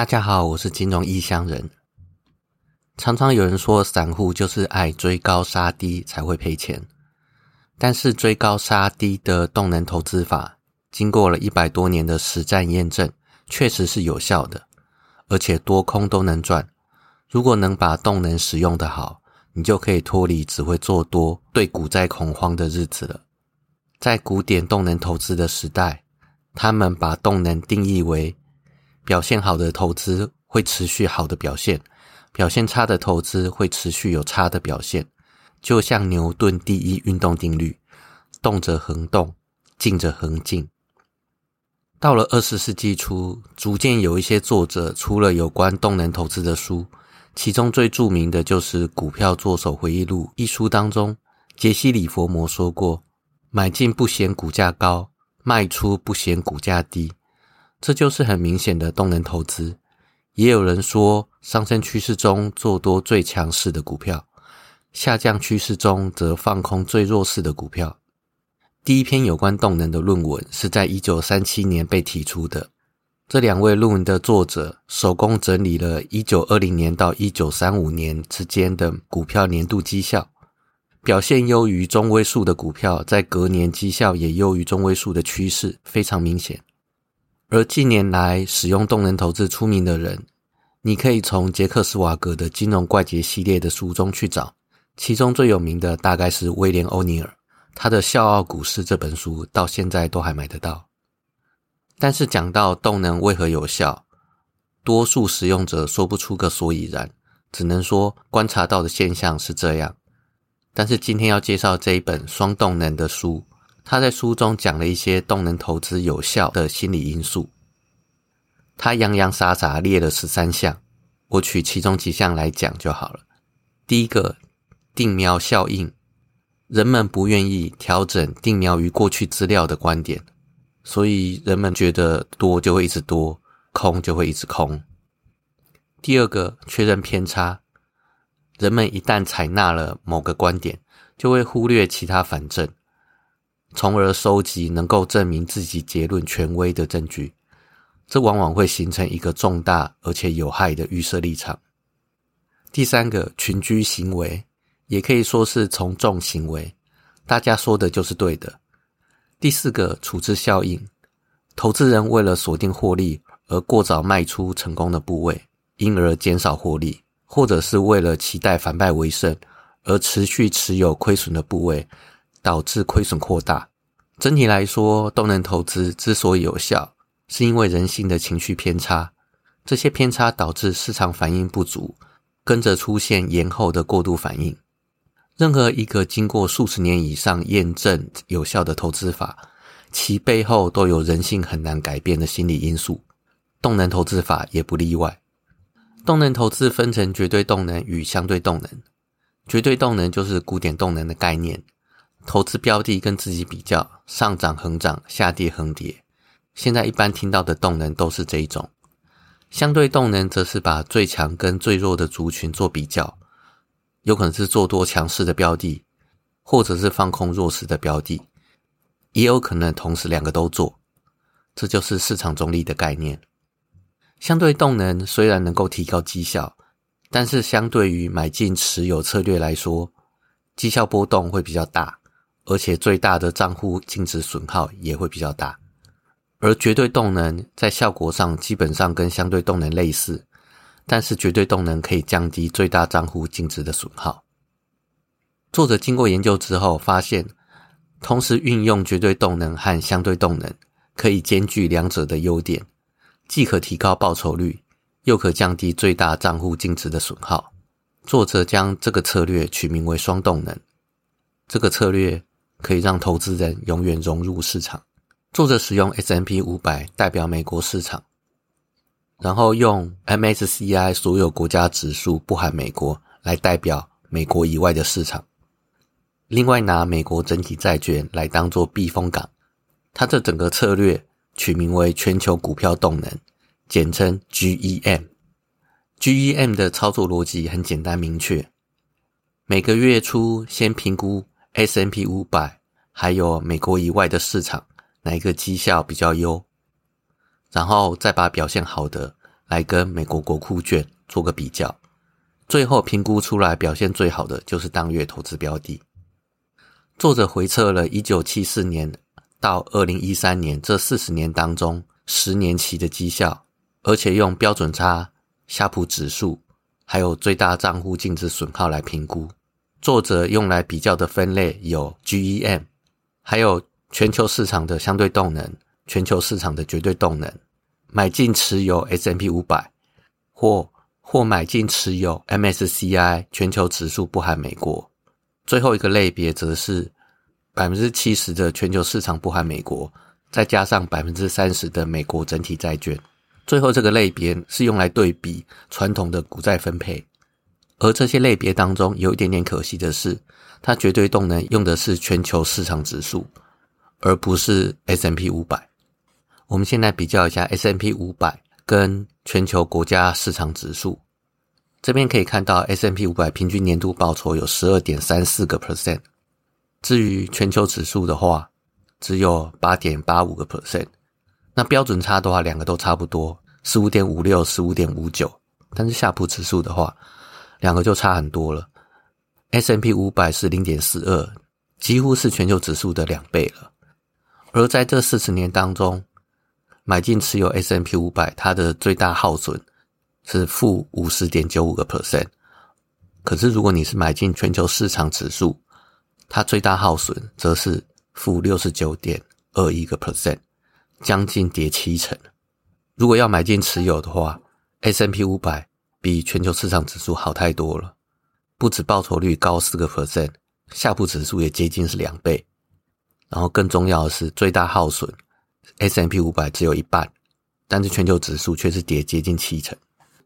大家好，我是金融异乡人。常常有人说，散户就是爱追高杀低才会赔钱。但是追高杀低的动能投资法，经过了一百多年的实战验证，确实是有效的，而且多空都能赚。如果能把动能使用的好，你就可以脱离只会做多、对股灾恐慌的日子了。在古典动能投资的时代，他们把动能定义为。表现好的投资会持续好的表现，表现差的投资会持续有差的表现。就像牛顿第一运动定律：动则恒动，静则恒静。到了二十世纪初，逐渐有一些作者出了有关动能投资的书，其中最著名的就是《股票作手回忆录》一书当中，杰西·里佛摩说过：“买进不嫌股价高，卖出不嫌股价低。”这就是很明显的动能投资。也有人说，上升趋势中做多最强势的股票，下降趋势中则放空最弱势的股票。第一篇有关动能的论文是在一九三七年被提出的。这两位论文的作者手工整理了一九二零年到一九三五年之间的股票年度绩效，表现优于中位数的股票，在隔年绩效也优于中位数的趋势非常明显。而近年来使用动能投资出名的人，你可以从杰克斯瓦格的《金融怪杰》系列的书中去找，其中最有名的大概是威廉欧尼尔，他的《笑傲股市》这本书到现在都还买得到。但是讲到动能为何有效，多数使用者说不出个所以然，只能说观察到的现象是这样。但是今天要介绍这一本双动能的书。他在书中讲了一些动能投资有效的心理因素，他洋洋洒洒列了十三项，我取其中几项来讲就好了。第一个，定苗效应，人们不愿意调整定苗于过去资料的观点，所以人们觉得多就会一直多，空就会一直空。第二个，确认偏差，人们一旦采纳了某个观点，就会忽略其他反证。从而收集能够证明自己结论权威的证据，这往往会形成一个重大而且有害的预设立场。第三个群居行为，也可以说是从众行为，大家说的就是对的。第四个处置效应，投资人为了锁定获利而过早卖出成功的部位，因而减少获利，或者是为了期待反败为胜而持续持有亏损的部位。导致亏损扩大。整体来说，动能投资之所以有效，是因为人性的情绪偏差。这些偏差导致市场反应不足，跟着出现延后的过度反应。任何一个经过数十年以上验证有效的投资法，其背后都有人性很难改变的心理因素。动能投资法也不例外。动能投资分成绝对动能与相对动能。绝对动能就是古典动能的概念。投资标的跟自己比较，上涨横涨，下跌横跌。现在一般听到的动能都是这一种。相对动能则是把最强跟最弱的族群做比较，有可能是做多强势的标的，或者是放空弱势的标的，也有可能同时两个都做。这就是市场中立的概念。相对动能虽然能够提高绩效，但是相对于买进持有策略来说，绩效波动会比较大。而且最大的账户净值损耗也会比较大，而绝对动能在效果上基本上跟相对动能类似，但是绝对动能可以降低最大账户净值的损耗。作者经过研究之后发现，同时运用绝对动能和相对动能，可以兼具两者的优点，既可提高报酬率，又可降低最大账户净值的损耗。作者将这个策略取名为双动能。这个策略。可以让投资人永远融入市场。作者使用 S M P 五百代表美国市场，然后用 M S C I 所有国家指数不含美国来代表美国以外的市场。另外拿美国整体债券来当做避风港。他这整个策略取名为全球股票动能，简称 G E M。G E M 的操作逻辑很简单明确，每个月初先评估。S M P 五百，还有美国以外的市场，哪一个绩效比较优？然后再把表现好的来跟美国国库券做个比较，最后评估出来表现最好的就是当月投资标的。作者回测了1974年到2013年这四十年当中十年期的绩效，而且用标准差、夏普指数还有最大账户净值损耗来评估。作者用来比较的分类有 GEM，还有全球市场的相对动能、全球市场的绝对动能。买进持有 S&P 五百，或或买进持有 MSCI 全球指数不含美国。最后一个类别则是百分之七十的全球市场不含美国，再加上百分之三十的美国整体债券。最后这个类别是用来对比传统的股债分配。而这些类别当中有一点点可惜的是，它绝对动能用的是全球市场指数，而不是 S M P 五百。我们现在比较一下 S M P 五百跟全球国家市场指数，这边可以看到 S M P 五百平均年度报酬有十二点三四个 percent，至于全球指数的话，只有八点八五个 percent。那标准差的话，两个都差不多，十五点五六、十五点五九。但是夏普指数的话，两个就差很多了。，S M P 五百是零点四二，几乎是全球指数的两倍了。而在这四十年当中，买进持有 S M P 五百，它的最大耗损是负五十点九五个 percent。可是如果你是买进全球市场指数，它最大耗损则是负六十九点二一个 percent，将近跌七成。如果要买进持有的话，S M P 五百比全球市场指数好太多了，不止报酬率高四个 percent，下部指数也接近是两倍。然后更重要的是最大耗损。S M P 五百只有一半，但是全球指数却是跌接近七成。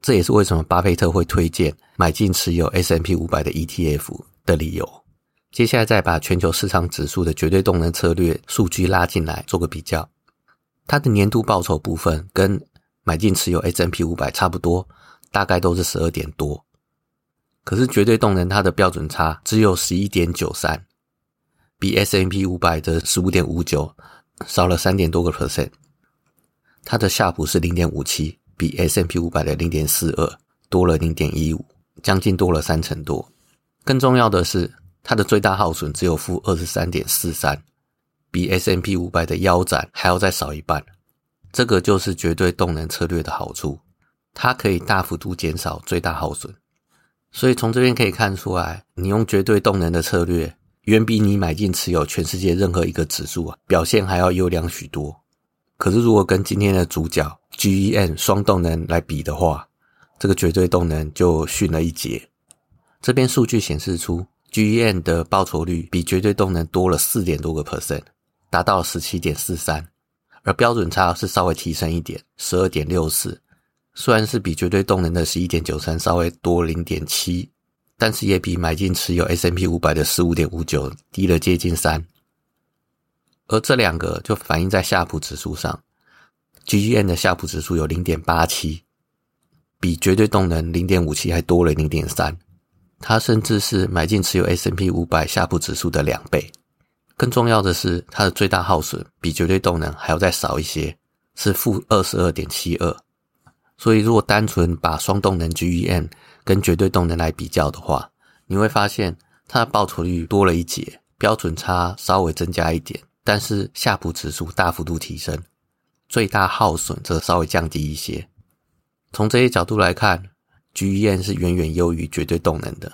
这也是为什么巴菲特会推荐买进持有 S M P 五百的 E T F 的理由。接下来再把全球市场指数的绝对动能策略数据拉进来做个比较，它的年度报酬部分跟买进持有 S M P 五百差不多，大概都是十二点多。可是绝对动能它的标准差只有十一点九三，比 S M P 五百的十五点五九。少了三点多个 percent，它的夏普是零点五七，比 S M P 五百的零点四二多了零点一五，将近多了三成多。更重要的是，它的最大耗损只有负二十三点四三，比 S M P 五百的腰斩还要再少一半。这个就是绝对动能策略的好处，它可以大幅度减少最大耗损。所以从这边可以看出来，你用绝对动能的策略。远比你买进持有全世界任何一个指数啊表现还要优良许多。可是如果跟今天的主角 GEN 双动能来比的话，这个绝对动能就逊了一截。这边数据显示出 GEN 的报酬率比绝对动能多了四点多个 percent，达到十七点四三，而标准差是稍微提升一点，十二点六四，虽然是比绝对动能的十一点九三稍微多零点七。但是也比买进持有 S M P 五百的十五点五九低了接近三，而这两个就反映在夏普指数上，G G N 的夏普指数有零点八七，比绝对动能零点五七还多了零点三，它甚至是买进持有 S M P 五百夏普指数的两倍。更重要的是，它的最大耗损比绝对动能还要再少一些，是负二十二点七二。所以，如果单纯把双动能 GEM 跟绝对动能来比较的话，你会发现它的报酬率多了一截，标准差稍微增加一点，但是夏普指数大幅度提升，最大耗损则稍微降低一些。从这些角度来看，GEM 是远远优于绝对动能的。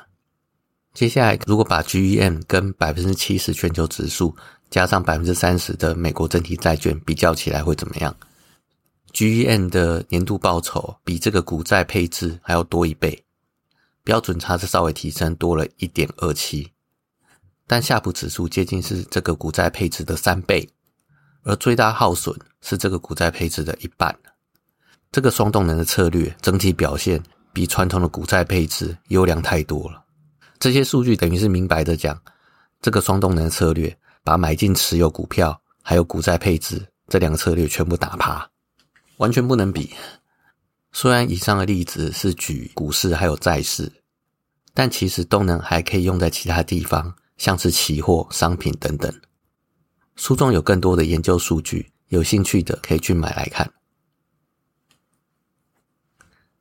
接下来，如果把 GEM 跟百分之七十全球指数加上百分之三十的美国整体债券比较起来，会怎么样 GEN 的年度报酬比这个股债配置还要多一倍。标准差是稍微提升多了一点二七，但夏普指数接近是这个股债配置的三倍，而最大耗损是这个股债配置的一半。这个双动能的策略整体表现比传统的股债配置优良太多了。这些数据等于是明白的讲，这个双动能策略把买进持有股票还有股债配置这两个策略全部打趴，完全不能比。虽然以上的例子是举股市还有债市，但其实动能还可以用在其他地方，像是期货、商品等等。书中有更多的研究数据，有兴趣的可以去买来看。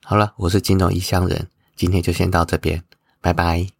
好了，我是金融异乡人，今天就先到这边，拜拜。